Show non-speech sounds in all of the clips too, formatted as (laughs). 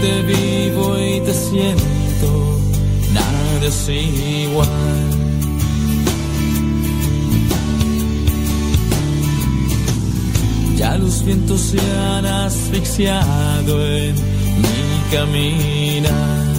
te vivo y te siento, nada es igual. Ya los vientos se han asfixiado en mi caminar.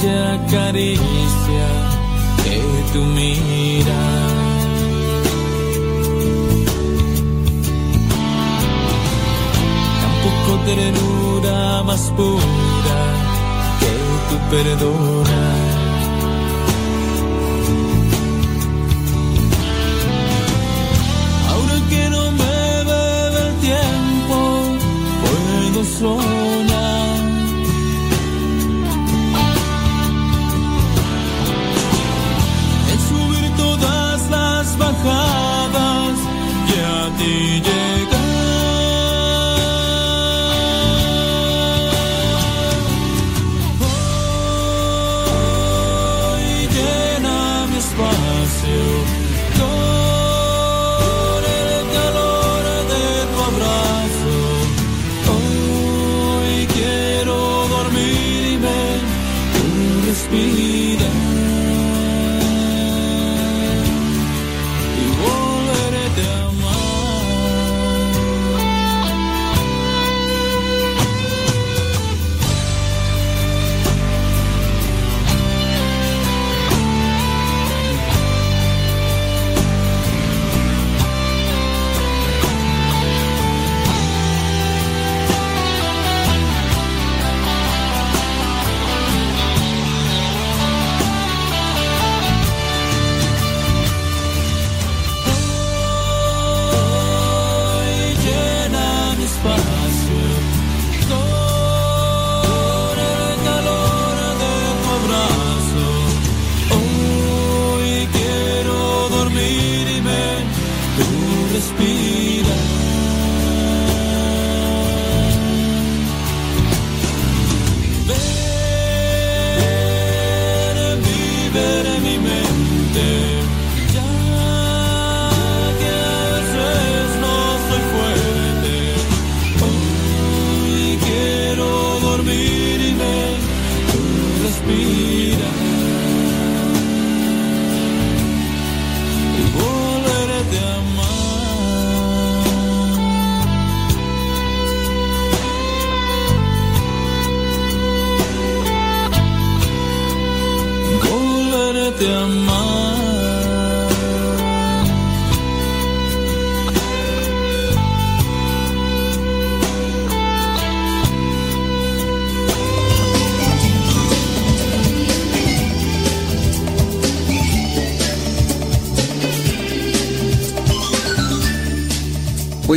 Bella caricia que tu mirar. Tampoco ternura más pura que tu perdonar.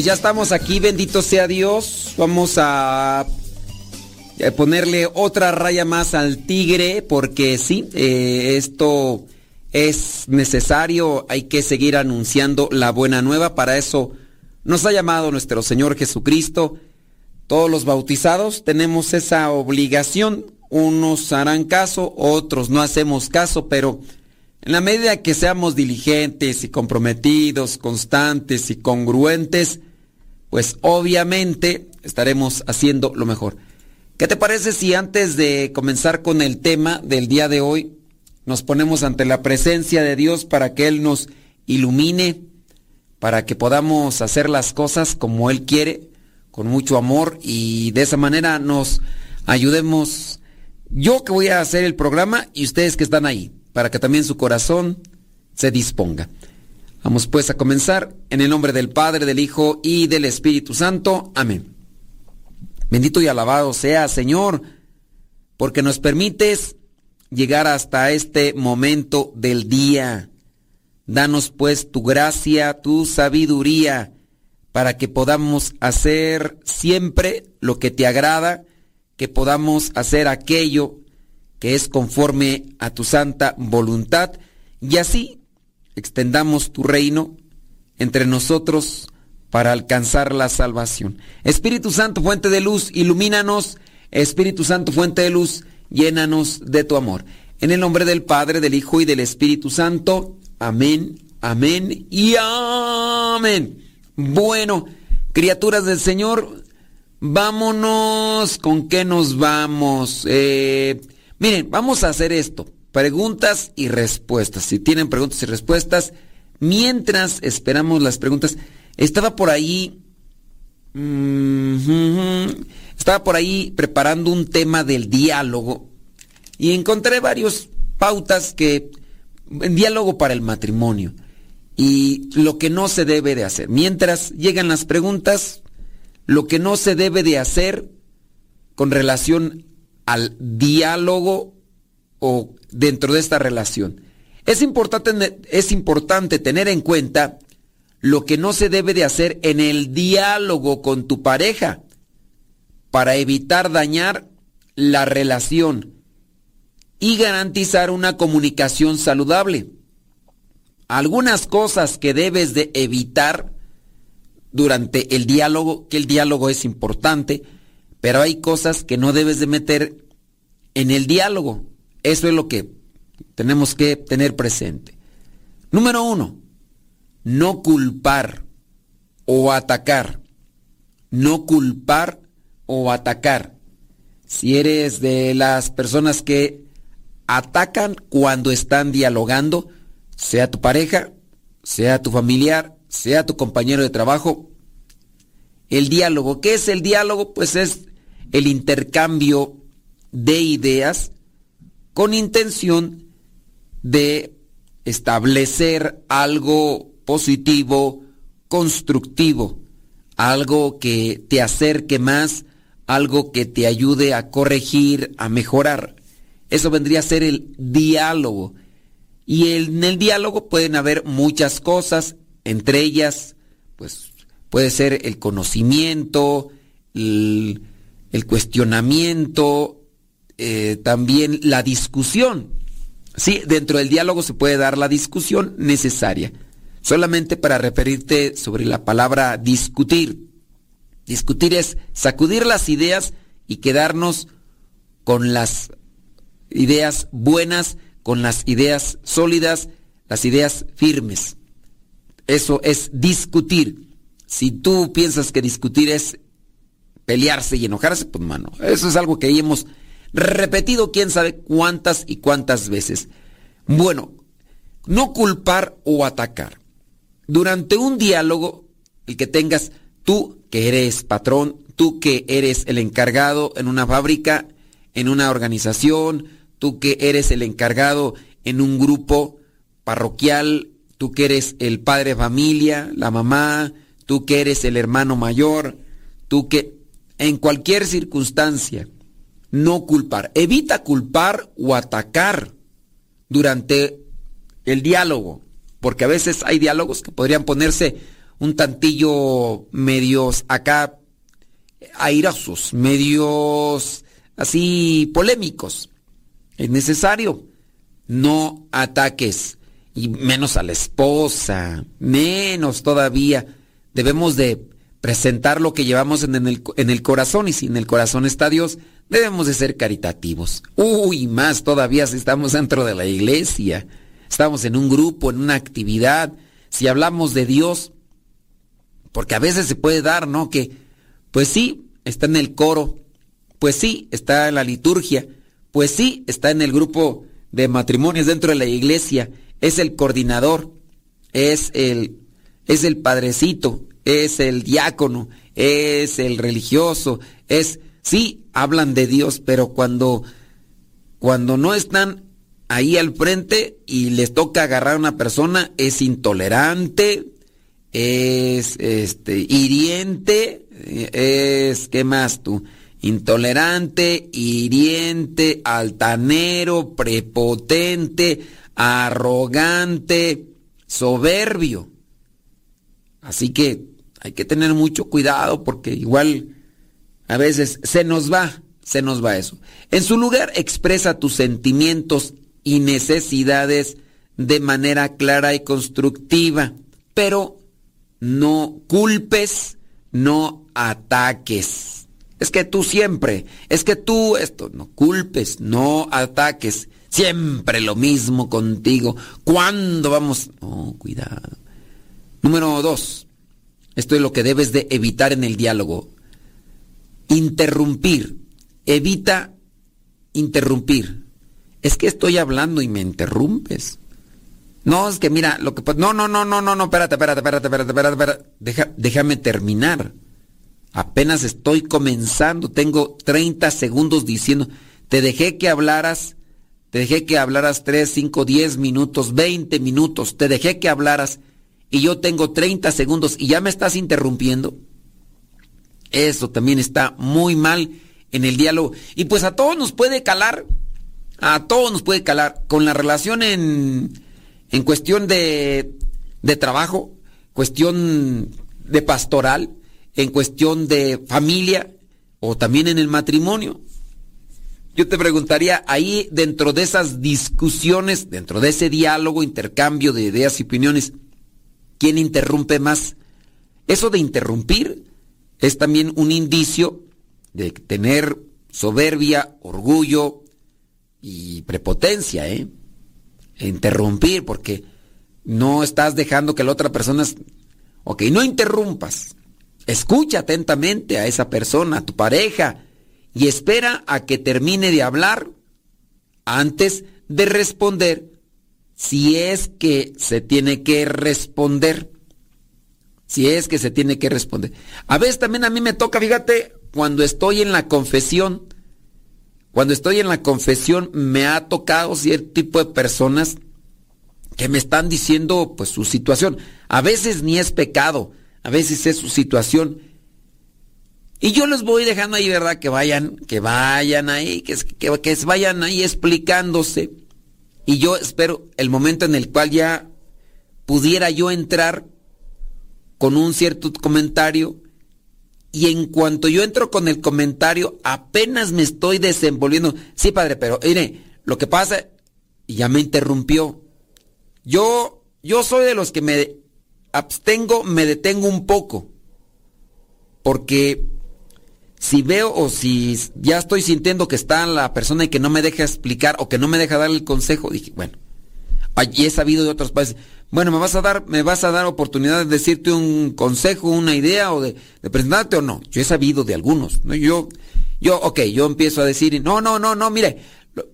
Ya estamos aquí, bendito sea Dios. Vamos a eh, ponerle otra raya más al tigre porque sí, eh, esto es necesario, hay que seguir anunciando la buena nueva. Para eso nos ha llamado nuestro Señor Jesucristo. Todos los bautizados tenemos esa obligación. Unos harán caso, otros no hacemos caso, pero en la medida que seamos diligentes y comprometidos, constantes y congruentes, pues obviamente estaremos haciendo lo mejor. ¿Qué te parece si antes de comenzar con el tema del día de hoy, nos ponemos ante la presencia de Dios para que Él nos ilumine, para que podamos hacer las cosas como Él quiere, con mucho amor y de esa manera nos ayudemos. Yo que voy a hacer el programa y ustedes que están ahí, para que también su corazón se disponga. Vamos pues a comenzar en el nombre del Padre, del Hijo y del Espíritu Santo. Amén. Bendito y alabado sea, Señor, porque nos permites llegar hasta este momento del día. Danos pues tu gracia, tu sabiduría, para que podamos hacer siempre lo que te agrada, que podamos hacer aquello que es conforme a tu santa voluntad y así extendamos tu reino entre nosotros para alcanzar la salvación. Espíritu Santo, fuente de luz, ilumínanos. Espíritu Santo, fuente de luz, llénanos de tu amor. En el nombre del Padre, del Hijo y del Espíritu Santo. Amén, amén y amén. Bueno, criaturas del Señor, vámonos. ¿Con qué nos vamos? Eh, miren, vamos a hacer esto. Preguntas y respuestas. Si tienen preguntas y respuestas, mientras esperamos las preguntas, estaba por ahí... estaba por ahí preparando un tema del diálogo y encontré varios pautas que diálogo para el matrimonio y lo que no se debe de hacer. Mientras llegan las preguntas, lo que no se debe de hacer con relación al diálogo o dentro de esta relación. Es importante, es importante tener en cuenta lo que no se debe de hacer en el diálogo con tu pareja para evitar dañar la relación y garantizar una comunicación saludable. Algunas cosas que debes de evitar durante el diálogo, que el diálogo es importante, pero hay cosas que no debes de meter en el diálogo. Eso es lo que tenemos que tener presente. Número uno, no culpar o atacar. No culpar o atacar. Si eres de las personas que atacan cuando están dialogando, sea tu pareja, sea tu familiar, sea tu compañero de trabajo. El diálogo, ¿qué es el diálogo? Pues es el intercambio de ideas con intención de establecer algo positivo, constructivo, algo que te acerque más, algo que te ayude a corregir, a mejorar. Eso vendría a ser el diálogo. Y en el diálogo pueden haber muchas cosas, entre ellas, pues puede ser el conocimiento, el, cuestionamiento, eh, también la discusión. Sí, dentro del diálogo se puede dar la discusión necesaria. Solamente para referirte sobre la palabra discutir. Discutir es sacudir las ideas y quedarnos con las ideas buenas, con las ideas sólidas, las ideas firmes. Eso es discutir. Si tú piensas que discutir es pelearse y enojarse, pues mano, eso es algo que hemos repetido quién sabe cuántas y cuántas veces. Bueno, no culpar o atacar. Durante un diálogo, el que tengas tú que eres patrón, tú que eres el encargado en una fábrica, en una organización, tú que eres el encargado en un grupo parroquial, tú que eres el padre de familia, la mamá, tú que eres el hermano mayor, tú que en cualquier circunstancia, no culpar. Evita culpar o atacar durante el diálogo, porque a veces hay diálogos que podrían ponerse un tantillo medios acá airosos, medios así polémicos. Es necesario. No ataques. Y menos a la esposa. Menos todavía. Debemos de presentar lo que llevamos en el, en el corazón. Y si en el corazón está Dios, debemos de ser caritativos. Uy, más todavía si estamos dentro de la iglesia. Estamos en un grupo, en una actividad. Si hablamos de Dios, porque a veces se puede dar, ¿no? Que, pues sí, está en el coro, pues sí, está en la liturgia, pues sí, está en el grupo de matrimonios dentro de la iglesia, es el coordinador, es el, es el padrecito, es el diácono, es el religioso, es, sí, hablan de Dios, pero cuando, cuando no están ahí al frente y les toca agarrar a una persona, es intolerante, es este hiriente, es ¿qué más tú? intolerante, hiriente, altanero, prepotente, arrogante, soberbio. Así que hay que tener mucho cuidado porque igual a veces se nos va se nos va eso. En su lugar, expresa tus sentimientos y necesidades de manera clara y constructiva, pero no culpes, no ataques. Es que tú siempre, es que tú esto, no culpes, no ataques. Siempre lo mismo contigo. ¿Cuándo vamos? No, cuidado. Número dos. Esto es lo que debes de evitar en el diálogo. Interrumpir. Evita interrumpir. Es que estoy hablando y me interrumpes. No, es que mira, lo que No, no, no, no, no, no, espérate, espérate, espérate, espérate, espérate, espérate. déjame terminar. Apenas estoy comenzando. Tengo 30 segundos diciendo. Te dejé que hablaras. Te dejé que hablaras 3, 5, 10 minutos, 20 minutos. Te dejé que hablaras. Y yo tengo 30 segundos y ya me estás interrumpiendo. Eso también está muy mal en el diálogo. Y pues a todos nos puede calar. A todos nos puede calar. Con la relación en en cuestión de, de trabajo, cuestión de pastoral, en cuestión de familia o también en el matrimonio. Yo te preguntaría, ahí dentro de esas discusiones, dentro de ese diálogo, intercambio de ideas y opiniones, ¿quién interrumpe más? Eso de interrumpir es también un indicio de tener soberbia, orgullo y prepotencia, ¿eh? interrumpir porque no estás dejando que la otra persona... Ok, no interrumpas. Escucha atentamente a esa persona, a tu pareja, y espera a que termine de hablar antes de responder si es que se tiene que responder. Si es que se tiene que responder. A veces también a mí me toca, fíjate, cuando estoy en la confesión, cuando estoy en la confesión me ha tocado cierto tipo de personas que me están diciendo pues su situación. A veces ni es pecado, a veces es su situación. Y yo les voy dejando ahí, ¿verdad? Que vayan, que vayan ahí, que, que, que vayan ahí explicándose. Y yo espero el momento en el cual ya pudiera yo entrar con un cierto comentario y en cuanto yo entro con el comentario, apenas me estoy desenvolviendo. Sí, padre, pero mire, lo que pasa, y ya me interrumpió. Yo, yo soy de los que me abstengo, me detengo un poco. Porque si veo o si ya estoy sintiendo que está la persona y que no me deja explicar o que no me deja dar el consejo, dije, bueno, allí he sabido de otros países. Bueno, ¿me vas a dar, me vas a dar oportunidad de decirte un consejo, una idea o de, presentarte o no? Yo he sabido de algunos. ¿no? Yo, yo, ok, yo empiezo a decir, no, no, no, no, mire,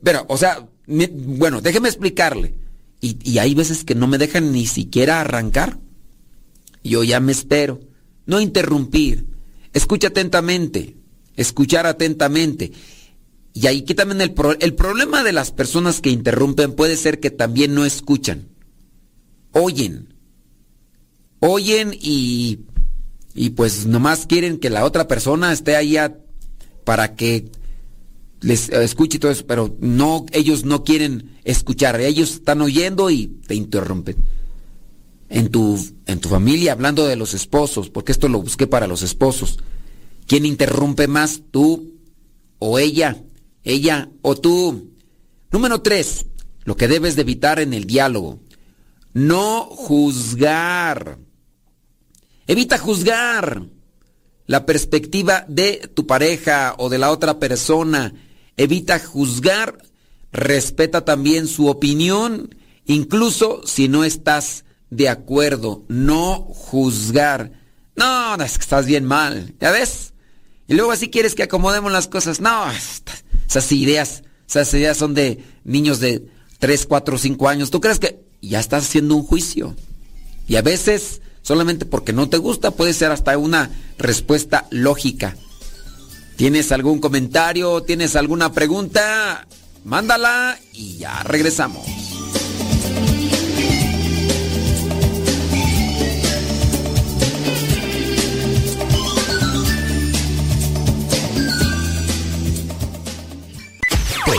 pero, o sea, bueno, déjeme explicarle. Y, y hay veces que no me dejan ni siquiera arrancar. Yo ya me espero. No interrumpir. Escucha atentamente. Escuchar atentamente. Y ahí que también el, el problema de las personas que interrumpen puede ser que también no escuchan oyen. Oyen y, y pues nomás quieren que la otra persona esté ahí para que les escuche todo eso, pero no, ellos no quieren escuchar, ellos están oyendo y te interrumpen. En tu, en tu familia, hablando de los esposos, porque esto lo busqué para los esposos. ¿Quién interrumpe más, tú o ella? Ella o tú. Número tres, lo que debes de evitar en el diálogo. No juzgar. Evita juzgar la perspectiva de tu pareja o de la otra persona. Evita juzgar. Respeta también su opinión, incluso si no estás de acuerdo. No juzgar. No, es que estás bien mal. ¿Ya ves? Y luego así quieres que acomodemos las cosas. No, esas ideas, esas ideas son de niños de 3, 4, 5 años. ¿Tú crees que ya estás haciendo un juicio. Y a veces, solamente porque no te gusta, puede ser hasta una respuesta lógica. ¿Tienes algún comentario? ¿Tienes alguna pregunta? Mándala y ya regresamos.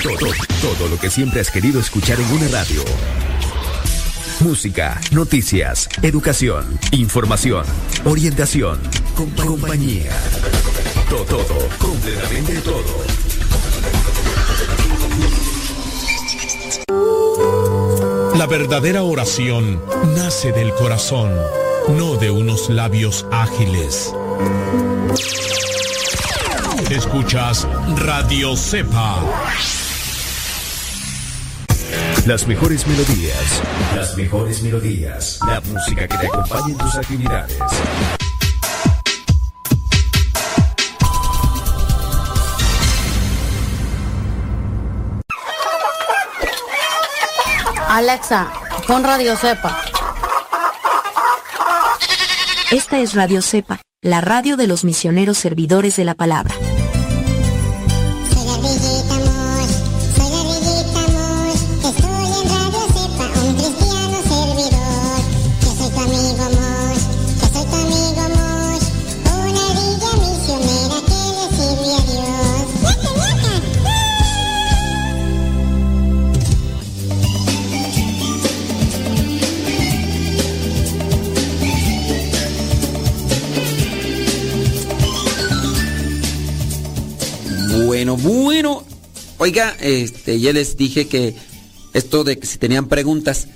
Todo, todo, lo que siempre has querido escuchar en una radio música, noticias, educación, información, orientación, compañía. Todo, todo, completamente todo. La verdadera oración nace del corazón, no de unos labios ágiles. Escuchas Radio Cepa. Las mejores melodías. Las mejores melodías. La música que te acompaña en tus actividades. Alexa, pon Radio Cepa. Esta es Radio Cepa, la radio de los misioneros servidores de la palabra. Oiga, este, ya les dije que esto de que si tenían preguntas.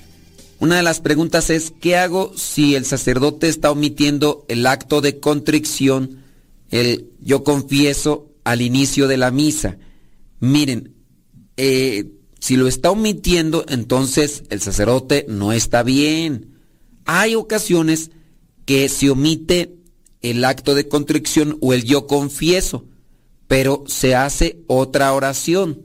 Una de las preguntas es, ¿qué hago si el sacerdote está omitiendo el acto de contrición, el yo confieso al inicio de la misa? Miren, eh, si lo está omitiendo, entonces el sacerdote no está bien. Hay ocasiones que se omite el acto de contrición o el yo confieso pero se hace otra oración.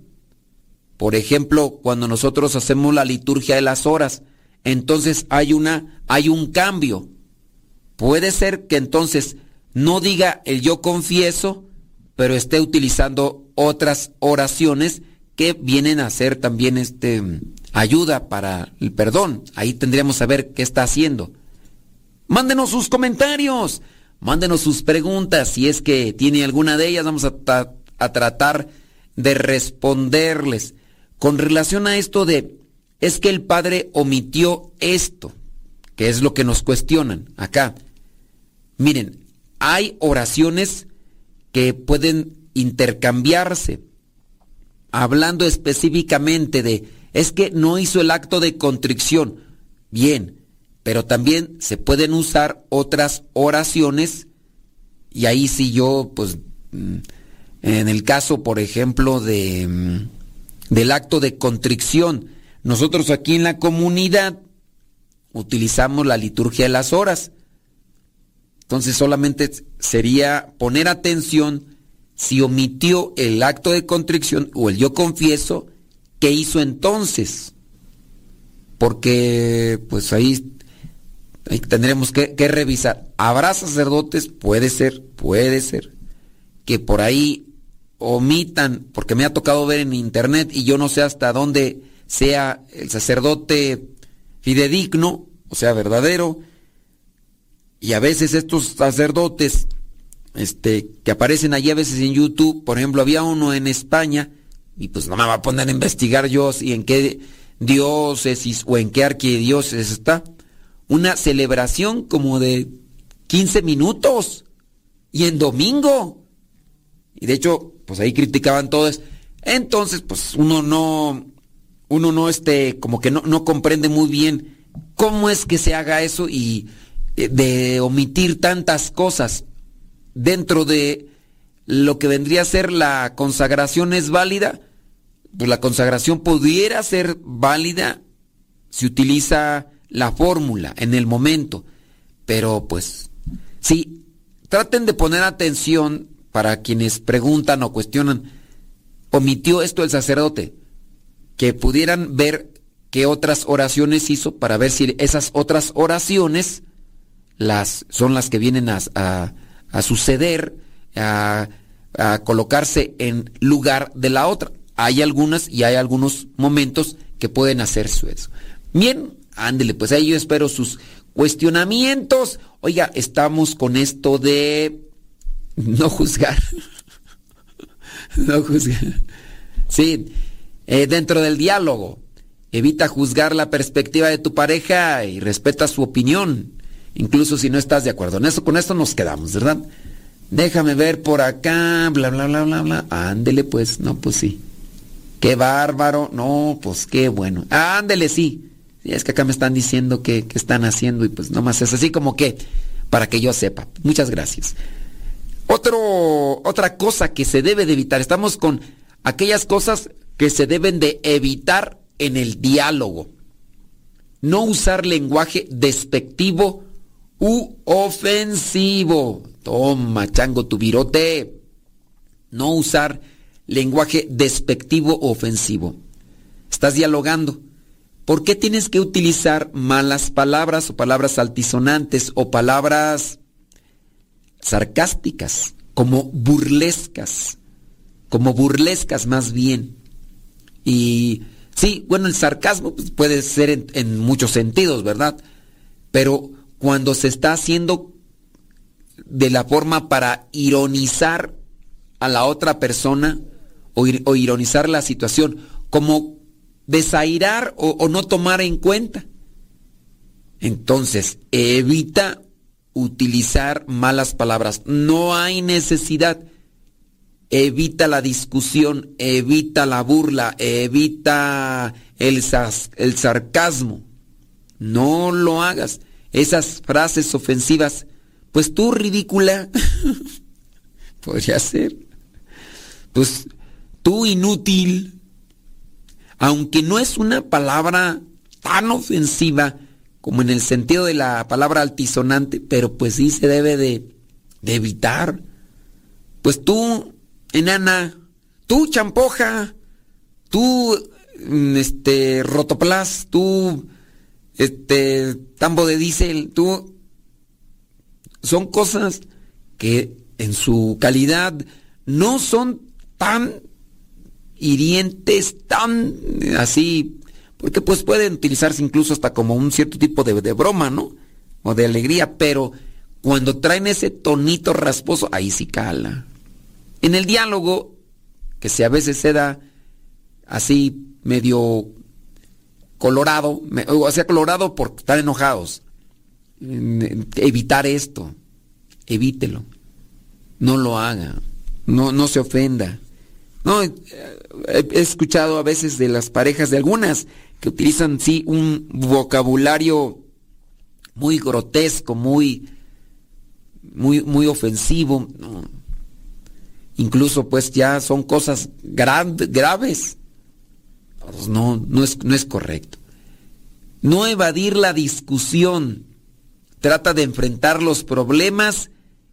Por ejemplo, cuando nosotros hacemos la liturgia de las horas, entonces hay una hay un cambio. Puede ser que entonces no diga el yo confieso, pero esté utilizando otras oraciones que vienen a ser también este ayuda para el perdón. Ahí tendríamos que saber qué está haciendo. Mándenos sus comentarios. Mándenos sus preguntas, si es que tiene alguna de ellas, vamos a, a tratar de responderles. Con relación a esto de, es que el Padre omitió esto, que es lo que nos cuestionan acá. Miren, hay oraciones que pueden intercambiarse, hablando específicamente de, es que no hizo el acto de contrición. Bien, pero también se pueden usar otras oraciones y ahí sí yo, pues, mm, en el caso, por ejemplo, de, mm, del acto de contrición, nosotros aquí en la comunidad utilizamos la liturgia de las horas. Entonces solamente sería poner atención si omitió el acto de contrición o el yo confieso, ¿qué hizo entonces? Porque pues ahí Tendremos que, revisar. ¿Habrá sacerdotes? Puede ser, puede ser. Que por ahí omitan, porque me ha tocado ver en internet y yo no sé hasta dónde sea el sacerdote fidedigno, o sea, verdadero. Y a veces estos sacerdotes este, que aparecen allí a veces en YouTube, por ejemplo, había uno en España, y pues no me va a poner a investigar yo si en qué diócesis o en qué arquidiócesis está una celebración como de 15 minutos y en domingo. Y de hecho, pues ahí criticaban todos. Entonces, pues uno no, uno no este, como que no, no comprende muy bien cómo es que se haga eso y eh, de omitir tantas cosas dentro de lo que vendría a ser la consagración es válida. Pues la consagración pudiera ser válida si utiliza la fórmula en el momento. Pero pues, sí, traten de poner atención para quienes preguntan o cuestionan, omitió esto el sacerdote, que pudieran ver qué otras oraciones hizo para ver si esas otras oraciones las, son las que vienen a, a, suceder, a, a colocarse en lugar de la otra. Hay algunas y hay algunos momentos que pueden hacer eso. Bien, Ándele, pues ahí yo espero sus cuestionamientos. Oiga, estamos con esto de no juzgar. (laughs) no juzgar. Sí, eh, dentro del diálogo. Evita juzgar la perspectiva de tu pareja y respeta su opinión, incluso si no estás de acuerdo. En eso, con esto nos quedamos, ¿verdad? Déjame ver por acá, bla, bla, bla, bla, bla. Ándele pues, no, pues sí. Qué bárbaro, no, pues qué bueno. Ándele, sí. Es que acá me están diciendo que, están haciendo y pues nomás es así como que para que yo sepa. Muchas gracias. Otra cosa que se debe de evitar, estamos con aquellas cosas que se deben de evitar en el diálogo. No usar lenguaje despectivo u ofensivo. Toma, chango, tu virote. No usar lenguaje despectivo o ofensivo. Estás dialogando. ¿Por qué tienes que utilizar malas palabras o palabras altisonantes o palabras sarcásticas, como burlescas? Como burlescas más bien. Y sí, bueno, el sarcasmo pues, puede ser en, en muchos sentidos, ¿verdad? Pero cuando se está haciendo de la forma para ironizar a la otra persona o, ironizar la situación, como desairar o, no tomar en cuenta. Entonces, evita utilizar malas palabras. No hay necesidad. Evita la discusión, evita la burla, evita el, el sarcasmo. No lo hagas. Esas frases ofensivas pues tú, ridícula. (laughs) Podría ser. Pues tú, inútil. Aunque no es una palabra tan ofensiva como en el sentido de la palabra altisonante, pero pues sí se debe de, de evitar. Pues tú, enana, tú, champoja, tú, mm, este, rotoplas, tú, este, tambo de diésel, tú, son cosas que en su calidad no son tan hirientes, tan así, porque pues pueden utilizarse incluso hasta como un cierto tipo de, de broma, ¿no? O de alegría, pero cuando traen ese tonito rasposo, ahí sí cala. En el diálogo, que se a veces se da así medio colorado, o sea, colorado por estar enojados evitar esto, evítelo, no lo haga, no, no se ofenda. No, he escuchado a veces de las parejas de algunas que utilizan sí un vocabulario muy grotesco, muy muy muy ofensivo, incluso pues ya son cosas graves. Pues no, no es, no es correcto. No evadir la discusión trata de enfrentar los problemas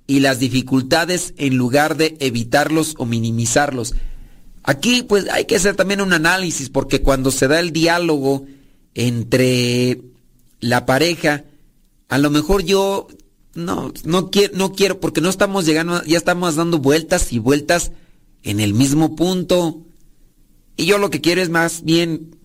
y las dificultades en lugar de evitarlos o minimizarlos. Aquí pues hay que hacer también un análisis porque cuando se da el diálogo entre la pareja, a lo mejor yo no, no quiero, no quiero porque no estamos llegando, ya estamos dando vueltas y vueltas en el mismo punto. Y yo lo que quiero es más bien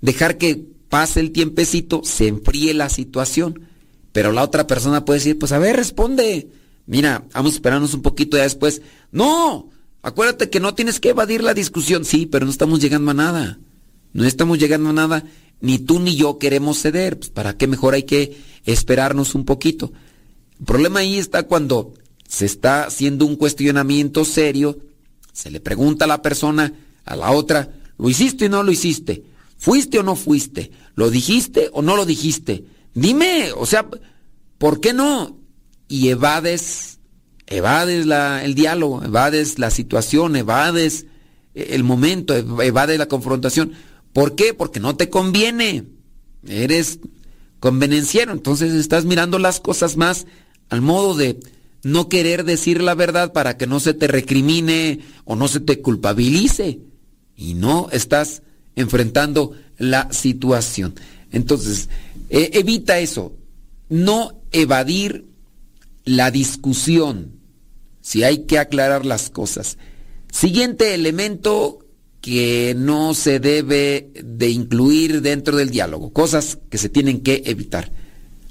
dejar que pase el tiempecito, se enfríe la situación. Pero la otra persona puede decir, pues a ver, responde. Mira, vamos a esperarnos un poquito ya después. No, acuérdate que no tienes que evadir la discusión. Sí, pero no estamos llegando a nada. No estamos llegando a nada. Ni tú ni yo queremos ceder. Pues para qué mejor hay que esperarnos un poquito. El problema ahí está cuando se está haciendo un cuestionamiento serio. Se le pregunta a la persona, a la otra, ¿lo hiciste o no lo hiciste? ¿Fuiste o no fuiste? ¿Lo dijiste o no lo dijiste? Dime, o sea, ¿por qué no? Y evades, evades la, el diálogo, evades la situación, evades el momento, evades la confrontación. ¿Por qué? Porque no te conviene. Eres convenenciero, entonces estás mirando las cosas más al modo de no querer decir la verdad para que no se te recrimine o no se te culpabilice. Y no estás enfrentando la situación. Entonces, eh, evita eso. No evadir la discusión. Si hay que aclarar las cosas. Siguiente elemento que no se debe de incluir dentro del diálogo. Cosas que se tienen que evitar.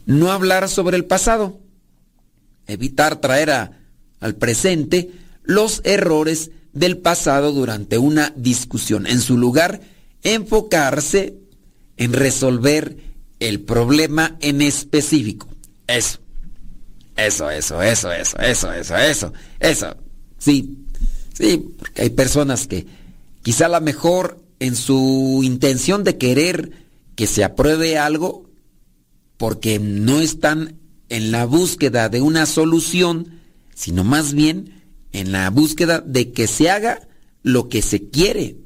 No hablar sobre el pasado. Evitar traer al presente los errores del pasado durante una discusión. En su lugar, enfocarse en resolver el problema en específico. Eso. Eso, eso, eso, eso, eso, eso, eso, eso. Sí, sí, porque hay personas que quizá a lo mejor en su intención de querer que se apruebe algo, porque no están en la búsqueda de una solución, sino más bien en la búsqueda de que se haga lo que se quiere.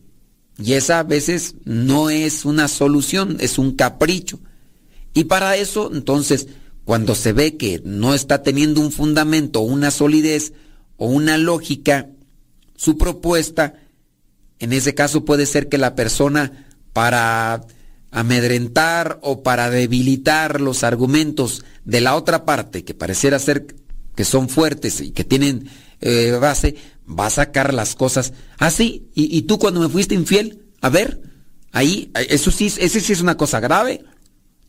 Y esa a veces no es una solución, es un capricho. Y para eso, entonces, cuando se ve que no está teniendo un fundamento, una solidez o una lógica, su propuesta, en ese caso puede ser que la persona para amedrentar o para debilitar los argumentos de la otra parte, que pareciera ser que son fuertes y que tienen eh, base, va a sacar las cosas así. ¿Y, tú cuando me fuiste infiel, a ver, ahí, eso sí, ese sí es una cosa grave.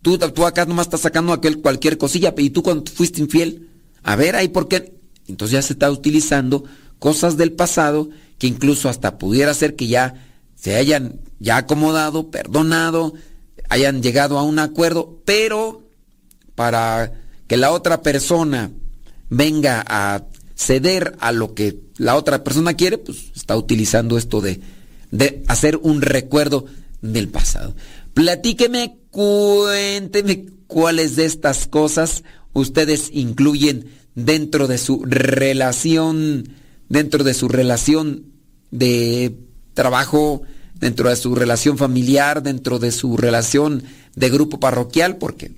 Tú, tú acá nomás estás sacando aquel, cualquier cosilla, y tú cuando fuiste infiel, a ver, ahí por qué. Entonces ya se está utilizando cosas del pasado que incluso hasta pudiera ser que ya se hayan ya acomodado, perdonado, hayan llegado a un acuerdo, pero para que la otra persona venga a ceder a lo que la otra persona quiere, pues está utilizando esto de, de hacer un recuerdo del pasado. Platíqueme, cuénteme cuáles de estas cosas ustedes incluyen dentro de su relación, dentro de su relación de trabajo, dentro de su relación familiar, dentro de su relación de grupo parroquial, porque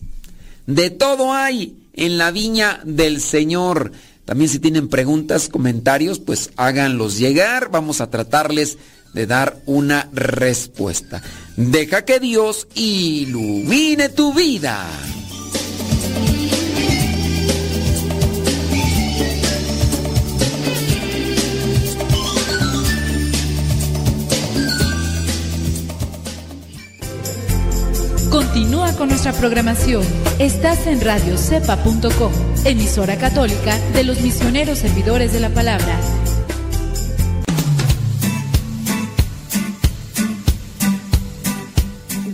de todo hay en la viña del Señor. También si tienen preguntas, comentarios, pues háganlos llegar. Vamos a tratarles de dar una respuesta. Deja que Dios ilumine tu vida. Continúa con nuestra programación. Estás en radiocepa.com, emisora católica de los misioneros servidores de la palabra.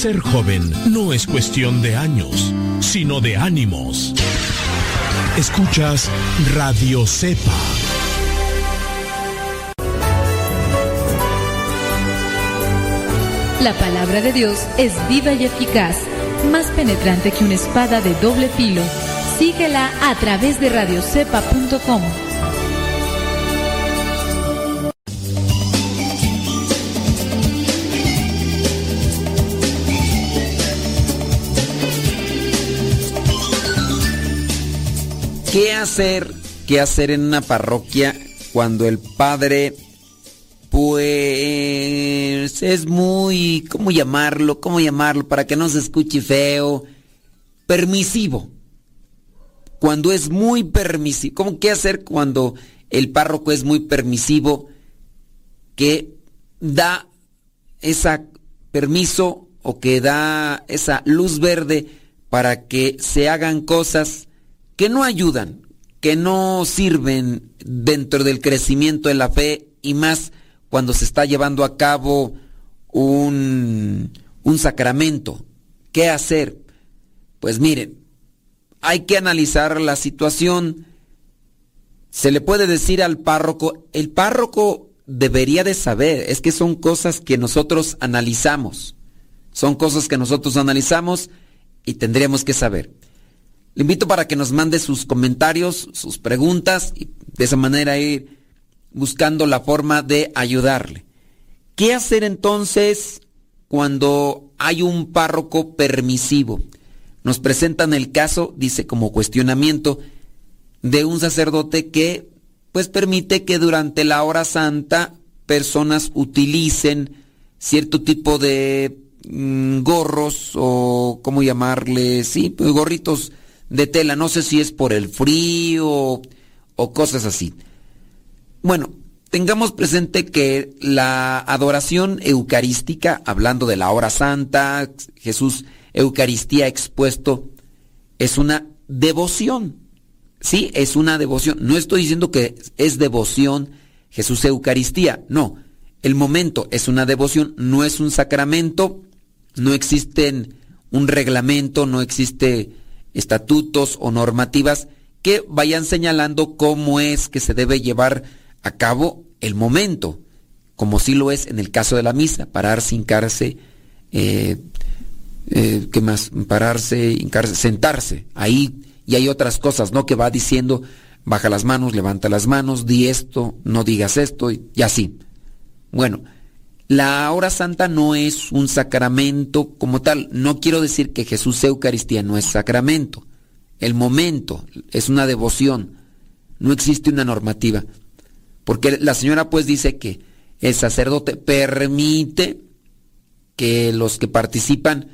Ser joven no es cuestión de años, sino de ánimos. Escuchas Radio Cepa. La palabra de Dios es viva y eficaz, más penetrante que una espada de doble filo. Síguela a través de radiocepa.com. ¿Qué hacer? ¿Qué hacer en una parroquia cuando el padre pues es muy, ¿cómo llamarlo? ¿Cómo llamarlo? Para que no se escuche feo. Permisivo. Cuando es muy permisivo. ¿Cómo qué hacer cuando el párroco es muy permisivo? Que da ese permiso o que da esa luz verde para que se hagan cosas que no ayudan, que no sirven dentro del crecimiento de la fe y más cuando se está llevando a cabo un, un sacramento. ¿Qué hacer? Pues miren, hay que analizar la situación. Se le puede decir al párroco, el párroco debería de saber, es que son cosas que nosotros analizamos, son cosas que nosotros analizamos y tendríamos que saber. Le invito para que nos mande sus comentarios, sus preguntas y de esa manera ir buscando la forma de ayudarle. ¿Qué hacer entonces cuando hay un párroco permisivo? Nos presentan el caso, dice como cuestionamiento, de un sacerdote que pues permite que durante la hora santa personas utilicen cierto tipo de mm, gorros o cómo llamarle, sí, pues, gorritos de tela. No sé si es por el frío o cosas así. Bueno, tengamos presente que la adoración eucarística, hablando de la hora santa, Jesús Eucaristía expuesto, es una devoción. Sí, es una devoción. No estoy diciendo que es devoción Jesús Eucaristía, no. El momento es una devoción, no es un sacramento, no existen un reglamento, no existe estatutos o normativas que vayan señalando cómo es que se debe llevar a cabo el momento, como sí lo es en el caso de la misa, pararse, hincarse, eh, eh, ¿qué más? Pararse, hincarse, sentarse, ahí, y hay otras cosas, ¿no? Que va diciendo, baja las manos, levanta las manos, di esto, no digas esto, y así. Bueno, la hora santa no es un sacramento como tal. No quiero decir que Jesús Eucaristía no es sacramento. El momento es una devoción. No existe una normativa. Porque la señora pues dice que el sacerdote permite que los que participan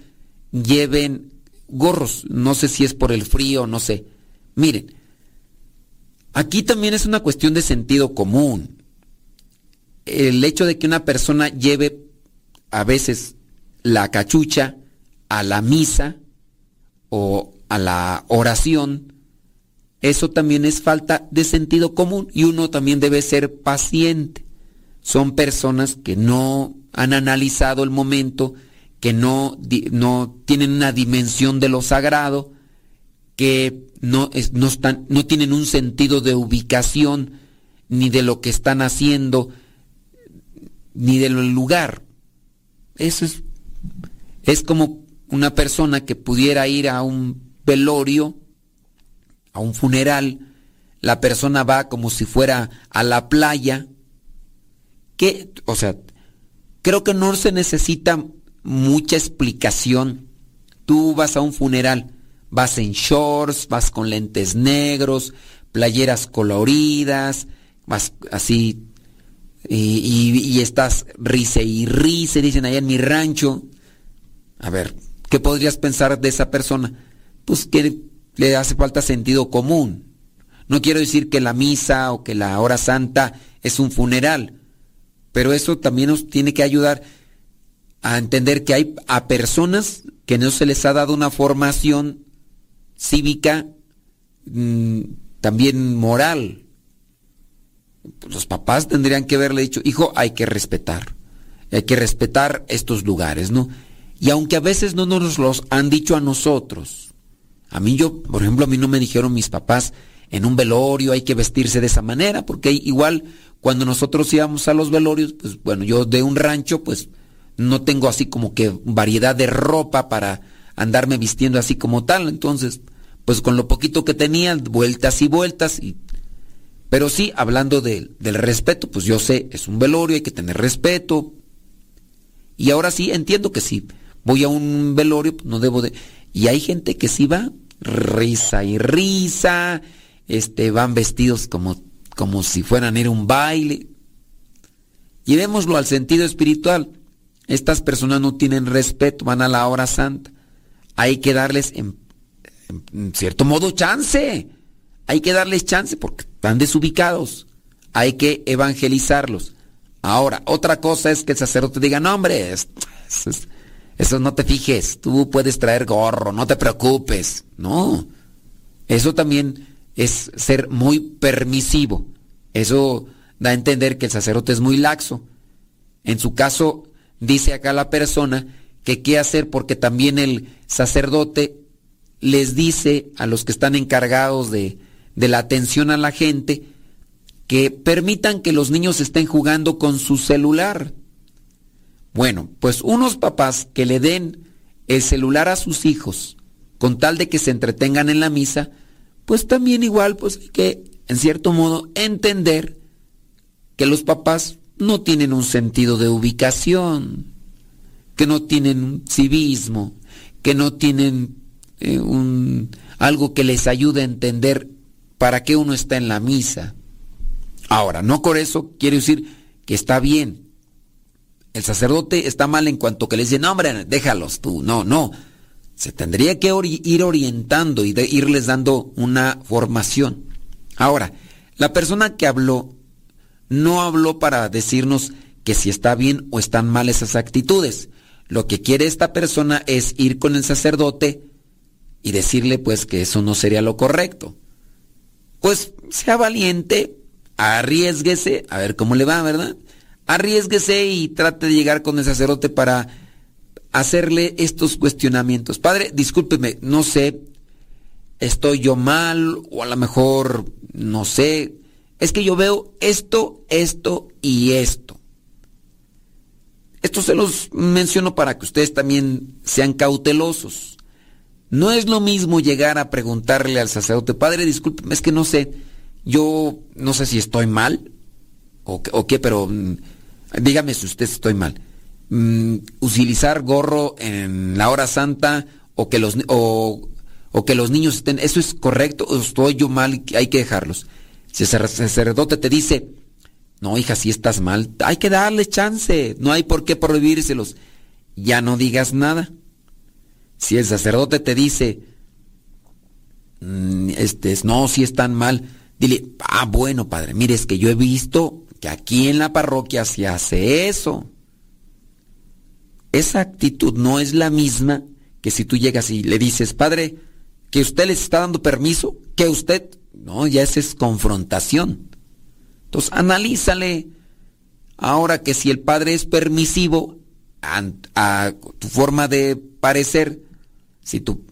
lleven gorros. No sé si es por el frío, no sé. Miren, aquí también es una cuestión de sentido común. El hecho de que una persona lleve a veces la cachucha a la misa o a la oración, eso también es falta de sentido común y uno también debe ser paciente. Son personas que no han analizado el momento, que no, no tienen una dimensión de lo sagrado, que no, no, están, no tienen un sentido de ubicación ni de lo que están haciendo, ni del lugar. Eso es, es como una persona que pudiera ir a un velorio, a un funeral, la persona va como si fuera a la playa, que, o sea, creo que no se necesita mucha explicación. Tú vas a un funeral, vas en shorts, vas con lentes negros, playeras coloridas, vas así y, y, estás rice y rice, dicen allá en mi rancho. A ver, ¿qué podrías pensar de esa persona? Pues que le hace falta sentido común. No quiero decir que la misa o que la hora santa es un funeral, pero eso también nos tiene que ayudar a entender que hay a personas que no se les ha dado una formación cívica, mm, también moral. Los papás tendrían que haberle dicho, hijo, hay que respetar, hay que respetar estos lugares, ¿no? Y aunque a veces no nos los han dicho a nosotros, a mí yo, por ejemplo, a mí no me dijeron mis papás, en un velorio hay que vestirse de esa manera, porque igual cuando nosotros íbamos a los velorios, pues bueno, yo de un rancho, pues no tengo así como que variedad de ropa para andarme vistiendo así como tal, entonces, pues con lo poquito que tenía, vueltas y vueltas, y... pero sí, hablando del respeto, pues yo sé, es un velorio, hay que tener respeto, y ahora sí, entiendo que sí, voy a un velorio, pues no debo de... Y hay gente que sí va, risa y risa, este, van vestidos como, como si fueran ir a un baile. Llevémoslo al sentido espiritual. Estas personas no tienen respeto, van a la hora santa. Hay que darles, en cierto modo, chance. Hay que darles chance porque están desubicados. Hay que evangelizarlos. Ahora, otra cosa es que el sacerdote diga, no hombre, es, es, eso no te fijes, tú puedes traer gorro, no te preocupes. No, eso también es ser muy permisivo. Eso da a entender que el sacerdote es muy laxo. En su caso, dice acá la persona que qué hacer porque también el sacerdote les dice a los que están encargados de, de la atención a la gente que permitan que los niños estén jugando con su celular. Bueno, pues unos papás que le den el celular a sus hijos con tal de que se entretengan en la misa, pues también igual, pues hay que, en cierto modo, entender que los papás no tienen un sentido de ubicación, que no tienen un civismo, que no tienen eh, un, algo que les ayude a entender para qué uno está en la misa. Ahora, no con eso quiere decir que está bien, el sacerdote está mal en cuanto que le dice, no hombre, déjalos tú, no, no. Se tendría que ir orientando y de irles dando una formación. Ahora, la persona que habló no habló para decirnos que si está bien o están mal esas actitudes. Lo que quiere esta persona es ir con el sacerdote y decirle pues que eso no sería lo correcto. Pues sea valiente, arriesguese, a ver cómo le va, ¿verdad? Arriesguese y trate de llegar con el sacerdote para hacerle estos cuestionamientos. Padre, discúlpeme, no sé, estoy yo mal o a lo mejor, no sé, es que yo veo esto, esto y esto. Esto se los menciono para que ustedes también sean cautelosos. No es lo mismo llegar a preguntarle al sacerdote, Padre, discúlpeme, es que no sé, yo no sé si estoy mal o, o qué, pero mm, dígame si usted estoy mal. Mm, utilizar gorro en la hora santa o que los o, que los niños estén, ¿eso es correcto o estoy yo mal hay que dejarlos? Si el sacerdote te dice, no hija, si estás mal, hay que darle chance, no hay por qué prohibírselos, ya no digas nada. Si el sacerdote te dice, mm, este, no, si están mal, dile, ah, bueno, padre, mire, es que yo he visto que aquí en la parroquia se hace eso esa actitud no es la misma que si tú llegas y le dices, padre, que usted les está dando permiso, que usted, no, ya esa es confrontación. Entonces, analízale. Ahora que si el padre es permisivo a, tu forma de parecer, si tú,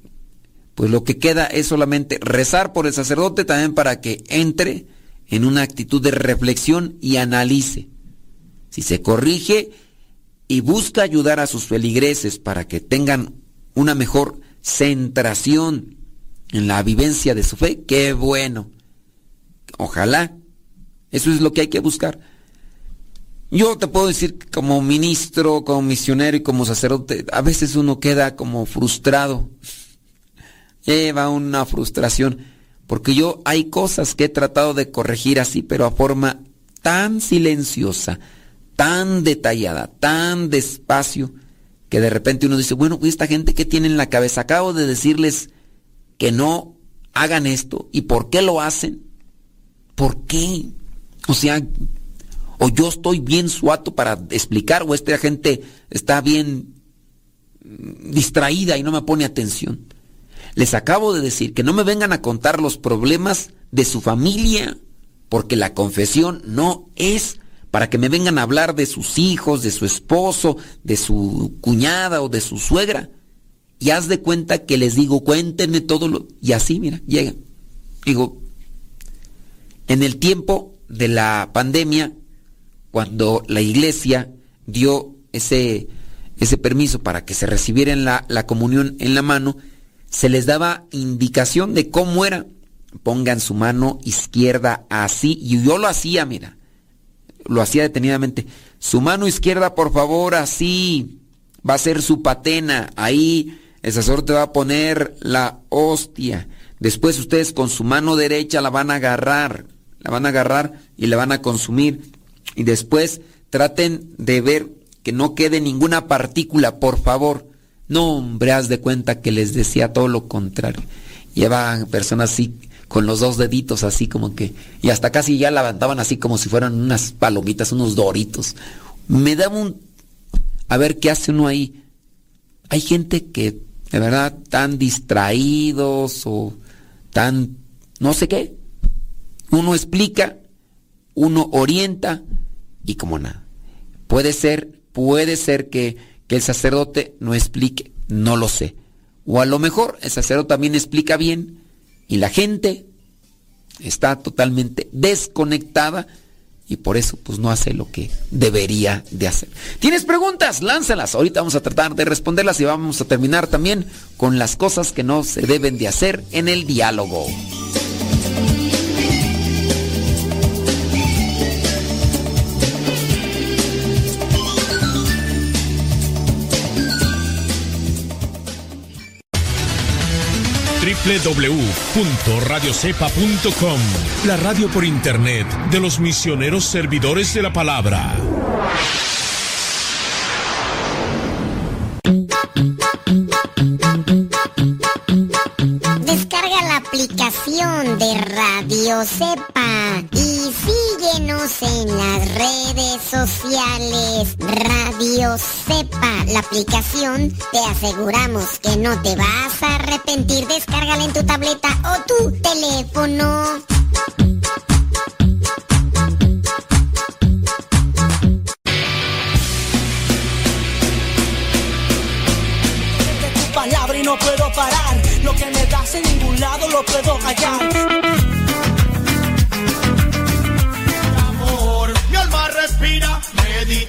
pues lo que queda es solamente rezar por el sacerdote también para que entre en una actitud de reflexión y analice. Si se corrige, y busca ayudar a sus feligreses para que tengan una mejor centración en la vivencia de su fe, qué bueno. Ojalá. Eso es lo que hay que buscar. Yo te puedo decir como ministro, como misionero y como sacerdote, a veces uno queda como frustrado. Lleva una frustración. Porque yo hay cosas que he tratado de corregir así, pero a forma tan silenciosa, tan detallada, tan despacio, que de repente uno dice, bueno, esta gente que tiene en la cabeza, acabo de decirles que no hagan esto, ¿y por qué lo hacen? ¿Por qué? O sea, o yo estoy bien suato para explicar, o esta gente está bien distraída y no me pone atención. Les acabo de decir que no me vengan a contar los problemas de su familia, porque la confesión no es para que me vengan a hablar de sus hijos, de su esposo, de su cuñada o de su suegra. Y haz de cuenta que les digo, cuéntenme todo lo... Y así, mira, llega. Digo, en el tiempo de la pandemia, cuando la iglesia dio ese, ese permiso para que se recibieran la, la comunión en la mano, se les daba indicación de cómo era. Pongan su mano izquierda así. Y yo lo hacía, mira lo hacía detenidamente. Su mano izquierda, por favor, así. Va a ser su patena. Ahí el sacerdote va a poner la hostia. Después ustedes con su mano derecha la van a agarrar. La van a agarrar y la van a consumir. Y después traten de ver que no quede ninguna partícula, por favor. No, hombre, haz de cuenta que les decía todo lo contrario. Llevan personas así con los dos deditos así como que, y hasta casi ya levantaban así como si fueran unas palomitas, unos doritos. Me daba un, a ver qué hace uno ahí. Hay gente que de verdad tan distraídos o tan, no sé qué. Uno explica, uno orienta y como nada. Puede ser, puede ser que, que el sacerdote no explique, no lo sé. O a lo mejor el sacerdote también explica bien y la gente está totalmente desconectada y por eso pues no hace lo que debería de hacer. ¿Tienes preguntas? Lánzalas. Ahorita vamos a tratar de responderlas y vamos a terminar también con las cosas que no se deben de hacer en el diálogo. www.radiocepa.com, la radio por internet de los misioneros servidores de la palabra. Descarga la aplicación de Radio Cepa y sí en las redes sociales. Radio Cepa, la aplicación, te aseguramos que no te vas a arrepentir. Descárgala en tu tableta o tu teléfono. no puedo parar. Lo que me das en ningún lado lo puedo callar.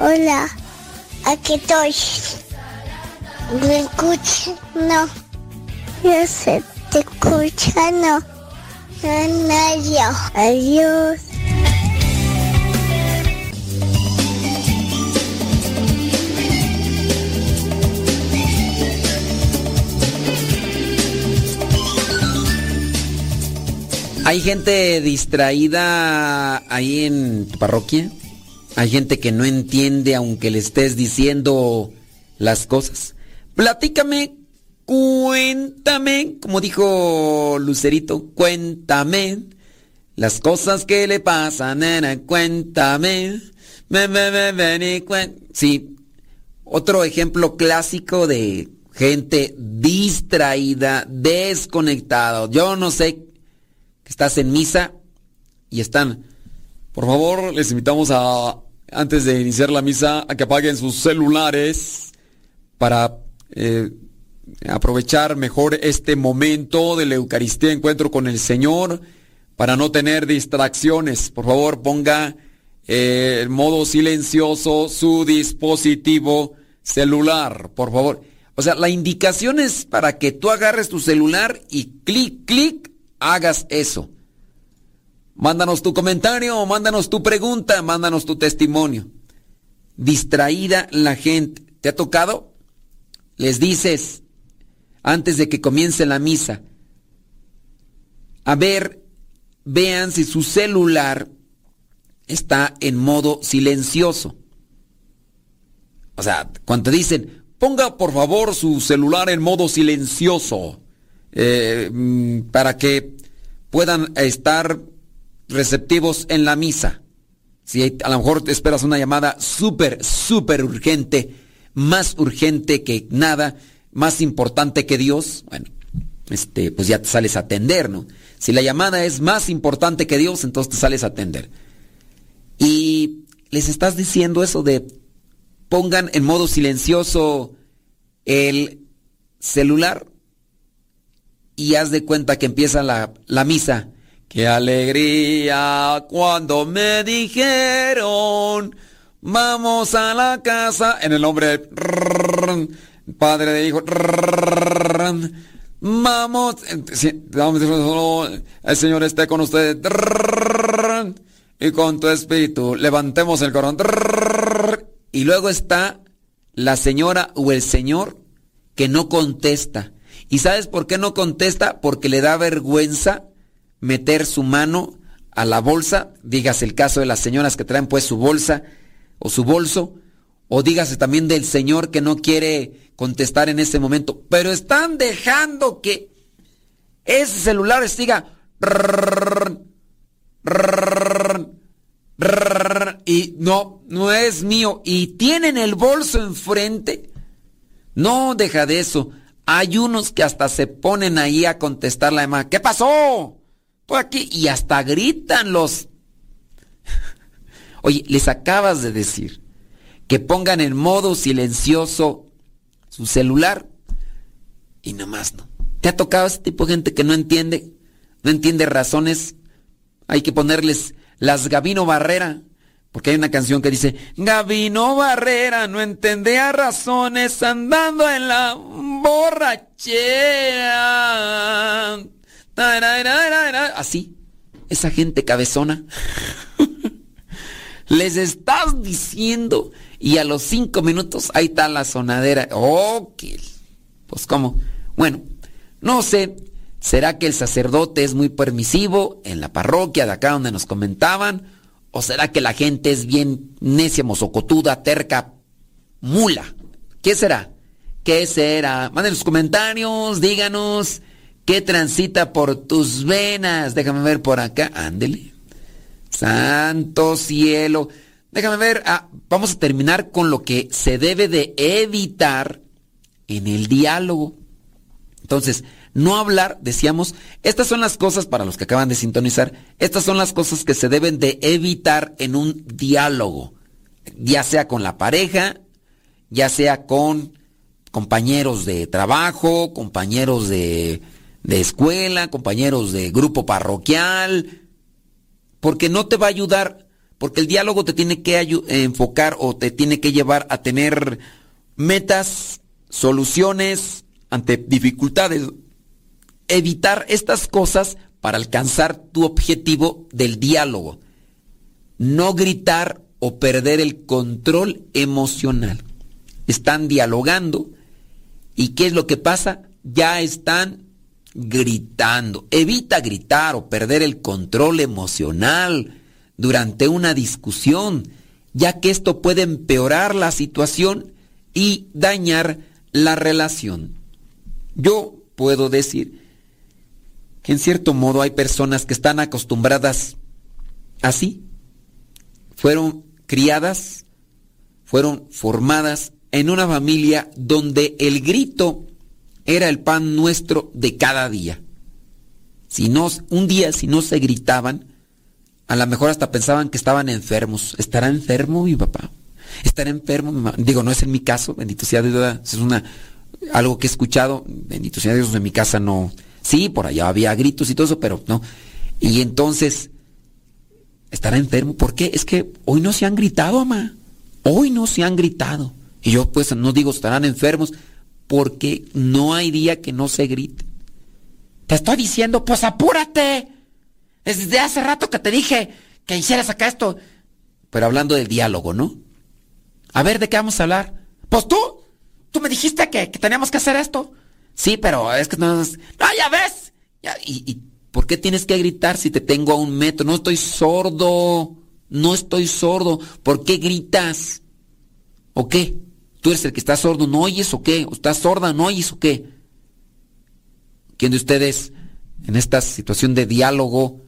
Hola, aquí estoy. ¿Me escuchas? No. Yo sé, te escucha, no. No. Adiós. ¿Hay gente distraída ahí en tu parroquia? ¿Hay gente que no entiende aunque le estés diciendo las cosas? Platícame, cuéntame, como dijo Lucerito, cuéntame las cosas que le pasan, nena, cuéntame. Me, me, me, cuen- Sí, otro ejemplo clásico de gente distraída, desconectada. Yo no sé que estás en misa y están. Por favor, les invitamos a, antes de iniciar la misa, a que apaguen sus celulares para eh, aprovechar mejor este momento de la Eucaristía, encuentro con el Señor, para no tener distracciones. Por favor, ponga eh, en modo silencioso su dispositivo celular, por favor. O sea, la indicación es para que tú agarres tu celular y clic, clic, hagas eso. Mándanos tu comentario, mándanos tu pregunta, mándanos tu testimonio. Distraída la gente. ¿Te ha tocado? Les dices, antes de que comience la misa, a ver, vean si su celular está en modo silencioso. O sea, cuando dicen, ponga por favor su celular en modo silencioso, eh, mm, para que puedan estar receptivos en la misa. Si a lo mejor te esperas una llamada súper, súper urgente, más urgente que nada, más importante que Dios, bueno, este, pues ya te sales a atender, ¿no? Si la llamada es más importante que Dios, entonces te sales a atender. Y les estás diciendo eso de pongan en modo silencioso el celular y haz de cuenta que empieza la, la misa. Qué alegría cuando me dijeron, vamos a la casa, en el nombre del Padre de Hijo, vamos, el Señor esté con ustedes, y con tu espíritu, levantemos el corazón, y luego está la señora o el señor que no contesta. ¿Y sabes por qué no contesta? Porque le da vergüenza meter su mano a la bolsa, dígase el caso de las señoras que traen pues su bolsa o su bolso, o dígase también del señor que no quiere contestar en ese momento, pero están dejando que ese celular siga y no, no es mío y tienen el bolso enfrente. No, deja de eso. Hay unos que hasta se ponen ahí a contestar la llamada. ¿Qué pasó? Aquí. Y hasta gritan los... (laughs) Oye, les acabas de decir que pongan en modo silencioso su celular y nomás no. ¿Te ha tocado ese tipo de gente que no entiende? No entiende razones. Hay que ponerles las Gabino Barrera. Porque hay una canción que dice, Gabino Barrera no entendía razones andando en la borrachera. Así, esa gente cabezona. (laughs) Les estás diciendo y a los cinco minutos ahí está la sonadera. Ok. Pues cómo. Bueno, no sé. ¿Será que el sacerdote es muy permisivo en la parroquia de acá donde nos comentaban? ¿O será que la gente es bien necia, mozocotuda, terca, mula? ¿Qué será? ¿Qué será? Manden los comentarios, díganos qué transita por tus venas. Déjame ver por acá. Ándele. Santo cielo. Déjame ver. Ah, vamos a terminar con lo que se debe de evitar en el diálogo. Entonces, no hablar, decíamos, estas son las cosas para los que acaban de sintonizar, estas son las cosas que se deben de evitar en un diálogo, ya sea con la pareja, ya sea con compañeros de trabajo, compañeros de, de escuela, compañeros de grupo parroquial, porque no te va a ayudar, porque el diálogo te tiene que enfocar o te tiene que llevar a tener metas, soluciones ante dificultades evitar estas cosas para alcanzar tu objetivo del diálogo. No gritar o perder el control emocional. Están dialogando y ¿qué es lo que pasa? Ya están gritando. Evita gritar o perder el control emocional durante una discusión, ya que esto puede empeorar la situación y dañar la relación. Yo puedo decir en cierto modo hay personas que están acostumbradas así. Fueron criadas, fueron formadas en una familia donde el grito era el pan nuestro de cada día. Si no, un día si no se gritaban, a lo mejor hasta pensaban que estaban enfermos. ¿Estará enfermo mi papá? ¿Estará enfermo mi mamá? Digo, no es en mi caso, bendito sea Dios, es una, algo que he escuchado, bendito sea Dios, en mi casa no, Sí, por allá había gritos y todo eso, pero no. Y entonces, ¿estará enfermo? ¿Por qué? Es que hoy no se han gritado, mamá. Hoy no se han gritado. Y yo pues no digo estarán enfermos, porque no hay día que no se grite. Te estoy diciendo, pues apúrate. Desde hace rato que te dije que hicieras acá esto. Pero hablando del diálogo, ¿no? A ver, ¿de qué vamos a hablar? Pues tú, tú me dijiste que, que teníamos que hacer esto. Sí, pero es que no... ¡No, ya ves! ¿y, por qué tienes que gritar si te tengo a un metro? No estoy sordo. No estoy sordo. ¿Por qué gritas? ¿O qué? ¿Tú el que está sordo? ¿No oyes o qué? ¿O estás sorda? ¿No oyes o qué? ¿Quién de ustedes en esta situación de diálogo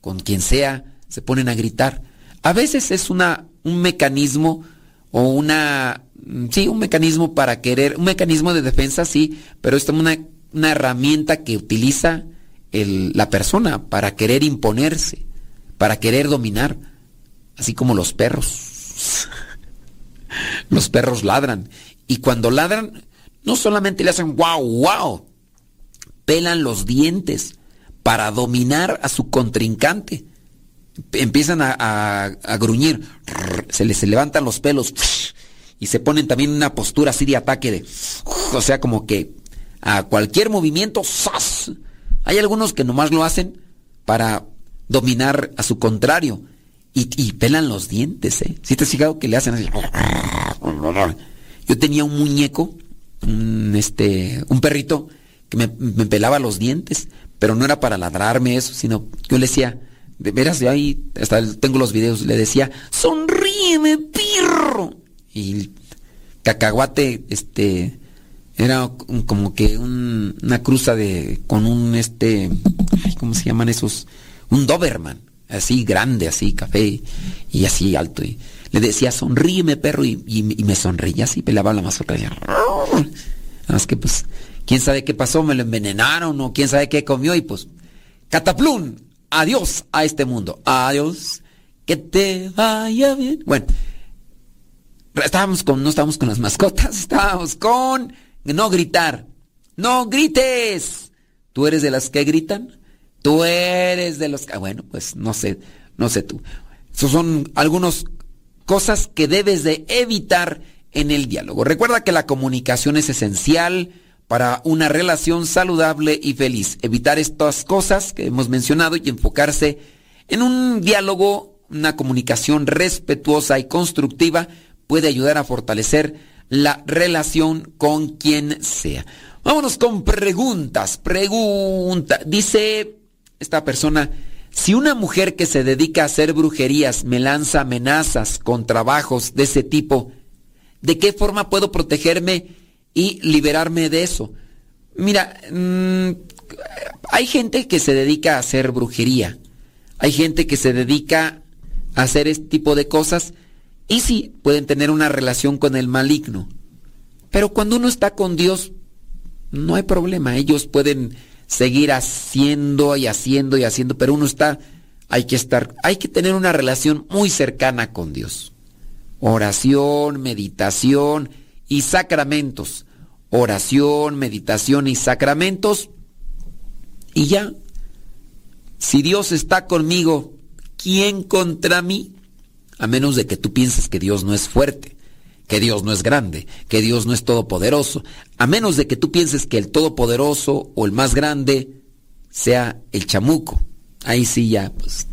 con quien sea se ponen a gritar? A veces es una, un mecanismo o una Mm, sí, un mecanismo para querer, un mecanismo de defensa, sí, pero es una, una herramienta que utiliza el, la persona para querer imponerse, para querer dominar, así como los perros. Los perros ladran. Y cuando ladran, no solamente le hacen wow, wow, pelan los dientes para dominar a su contrincante. Empiezan a, a gruñir, se les levantan los pelos y se ponen también en una postura así de ataque de, o sea, como que a cualquier movimiento, ¡zas! Hay algunos que nomás lo hacen para dominar a su contrario y, pelan los dientes, ¿eh? Si te has fijado que le hacen así. Yo tenía un muñeco, un, este, un perrito que me, pelaba los dientes, pero no era para ladrarme eso, sino yo le decía, de veras, yo ahí hasta tengo los videos, le decía, sonríeme, pirro y cacahuate, este, era como que una cruza de, con un, este, ¿cómo se llaman esos? Un Doberman, así grande, así, café, y así alto. Y le decía, sonríeme, perro, y, me sonreía así, pelaba la mazorca. Más que, pues, quién sabe qué pasó, me lo envenenaron, o quién sabe qué comió, y pues, cataplún, adiós a este mundo, adiós, que te vaya bien. Bueno, Estábamos con, no estábamos con las mascotas, (laughs) estábamos con no gritar. No grites. ¿Tú eres de las que gritan? Tú eres de los que, ah, bueno, pues no sé, no sé tú. Esas son algunas cosas que debes de evitar en el diálogo. Recuerda que la comunicación es esencial para una relación saludable y feliz. Evitar estas cosas que hemos mencionado y enfocarse en un diálogo, una comunicación respetuosa y constructiva puede ayudar a fortalecer la relación con quien sea. Vámonos con preguntas. Pregunta. Dice esta persona, si una mujer que se dedica a hacer brujerías me lanza amenazas con trabajos de ese tipo, ¿de qué forma puedo protegerme y liberarme de eso? Mira, mm, hay gente que se dedica a hacer brujería. Hay gente que se dedica a hacer este tipo de cosas y sí, pueden tener una relación con el maligno. Pero cuando uno está con Dios, no hay problema. Ellos pueden seguir haciendo y haciendo y haciendo, pero uno está, hay que estar, hay que tener una relación muy cercana con Dios. Oración, meditación y sacramentos. Oración, meditación y sacramentos. Y ya, si Dios está conmigo, ¿quién contra mí? A menos de que tú pienses que Dios no es fuerte, que Dios no es grande, que Dios no es todopoderoso. A menos de que tú pienses que el todopoderoso o el más grande sea el chamuco. Ahí sí ya, pues,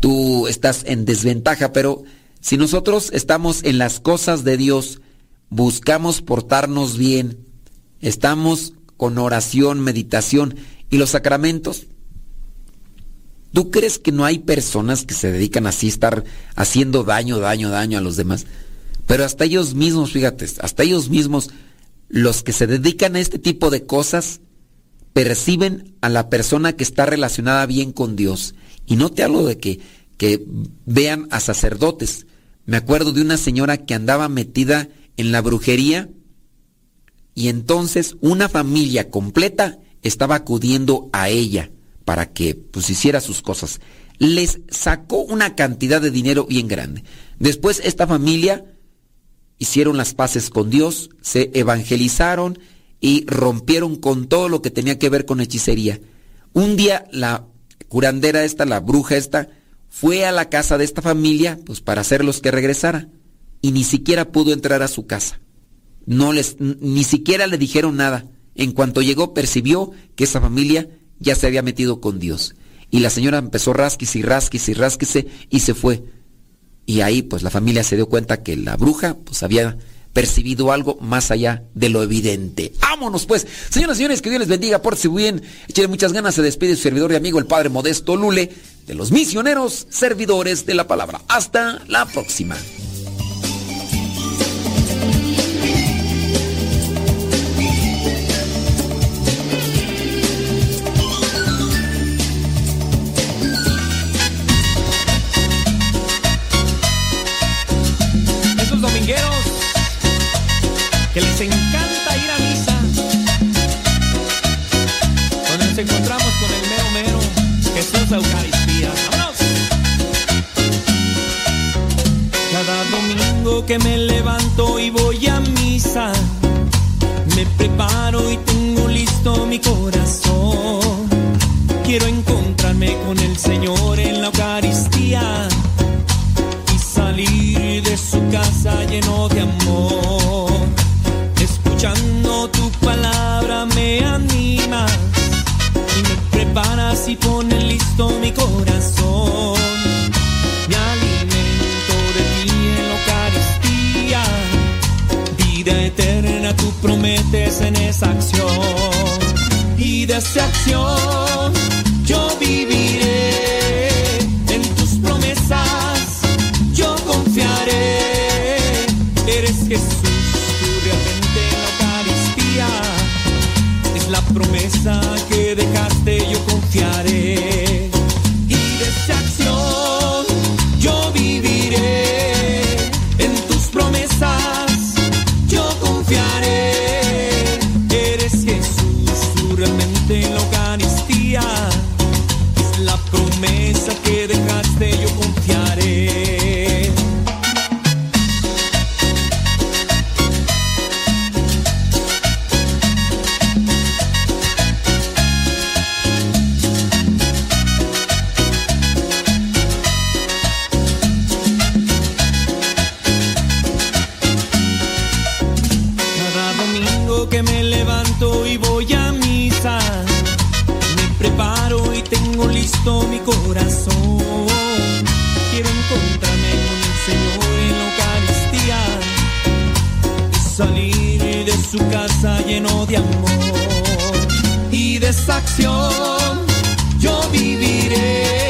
tú estás en desventaja, pero si nosotros estamos en las cosas de Dios, buscamos portarnos bien, estamos con oración, meditación y los sacramentos, ¿Tú crees que no hay personas que se dedican así estar haciendo daño, daño, daño a los demás? Pero hasta ellos mismos, fíjate, hasta ellos mismos, los que se dedican a este tipo de cosas, perciben a la persona que está relacionada bien con Dios. Y no te hablo de que, que vean a sacerdotes. Me acuerdo de una señora que andaba metida en la brujería y entonces una familia completa estaba acudiendo a ella para que pues hiciera sus cosas. Les sacó una cantidad de dinero bien grande. Después esta familia hicieron las paces con Dios, se evangelizaron y rompieron con todo lo que tenía que ver con hechicería. Un día la curandera esta, la bruja esta, fue a la casa de esta familia pues para hacerlos que regresara y ni siquiera pudo entrar a su casa. No les ni siquiera le dijeron nada. En cuanto llegó percibió que esa familia ya se había metido con Dios. Y la señora empezó rasquis y rasquis y rasquise y se fue. Y ahí pues la familia se dio cuenta que la bruja pues había percibido algo más allá de lo evidente. ¡Vámonos pues! Señoras y señores, que Dios les bendiga, por si bien, échenle muchas ganas, se despide su servidor y amigo el Padre Modesto Lule, de los misioneros servidores de la palabra. Hasta la próxima. Cristo mi corazón. Quiero encontrarme con el Señor en la Eucaristía y salir de su casa lleno de amor. Y de esa acción yo viviré.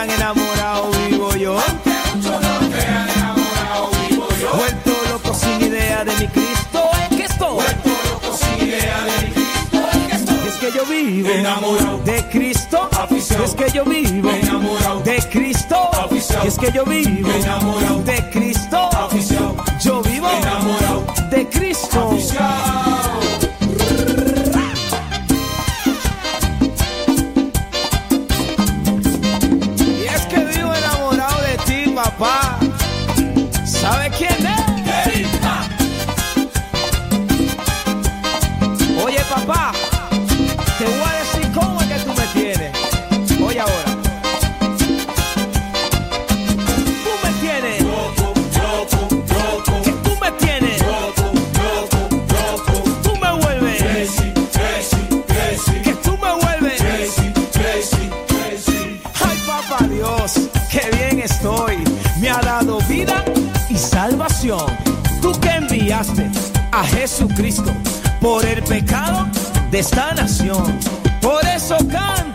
crean enamorado vivo yo. Enamorado vivo yo. Vuelto loco sin idea de mi Cristo, es que estoy. Vuelto loco sin idea de mi Cristo, es que estoy. Es que yo vivo enamorado de Cristo. Afición. Es que yo vivo enamorado de Cristo. Afición. Es que yo vivo enamorado de Cristo. Afición. Yo vivo enamorado de Cristo. Afición. a Jesucristo por el pecado de esta nación. Por eso canta.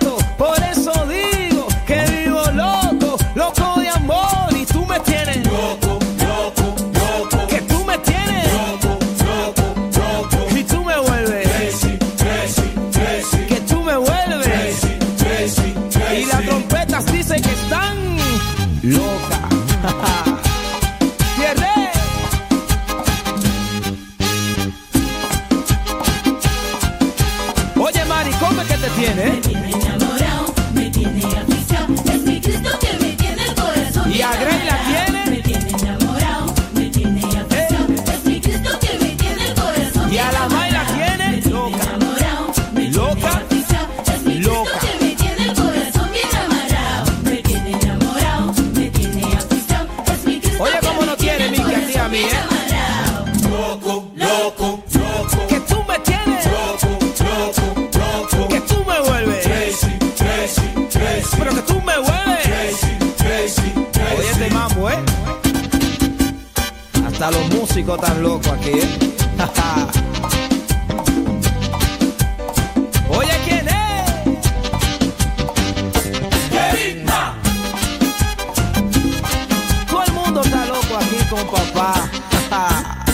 músico tan loco aquí. ¿eh? (laughs) Oye, ¿quién es? ¡Querida! Todo el mundo está loco aquí con papá. (laughs)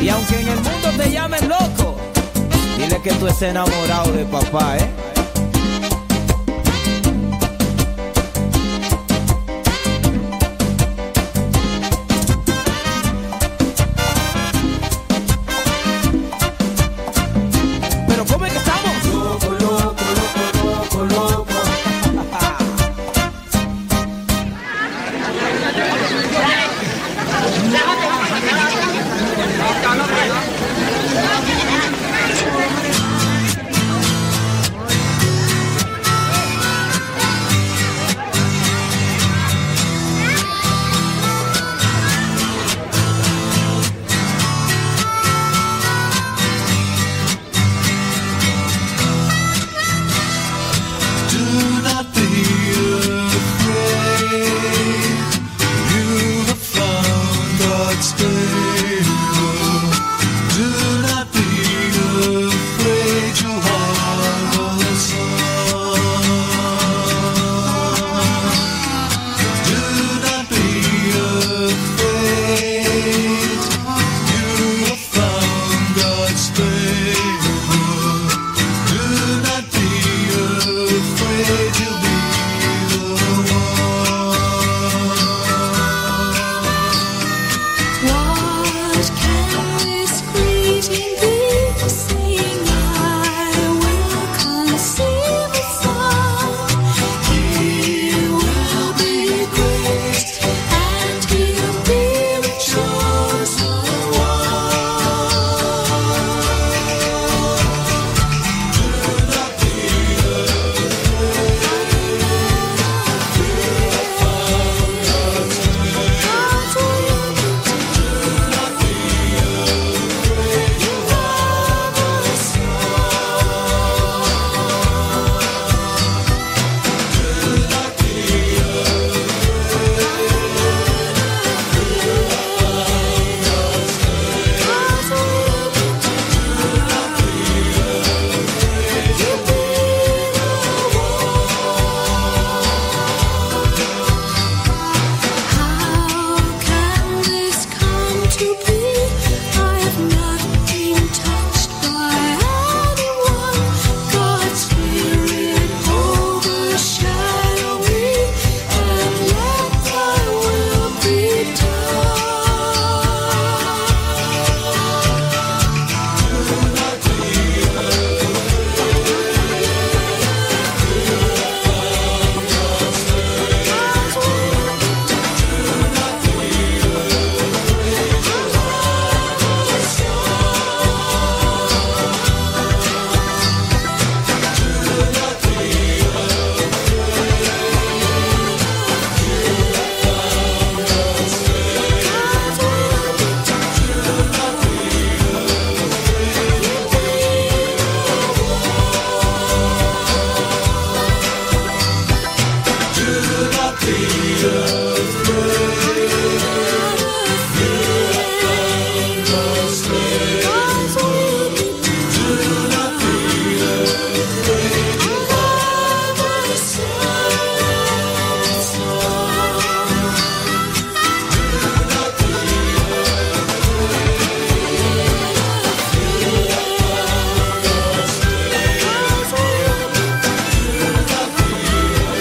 y aunque en el mundo te llamen loco, dile que tú estés enamorado de papá, ¿eh?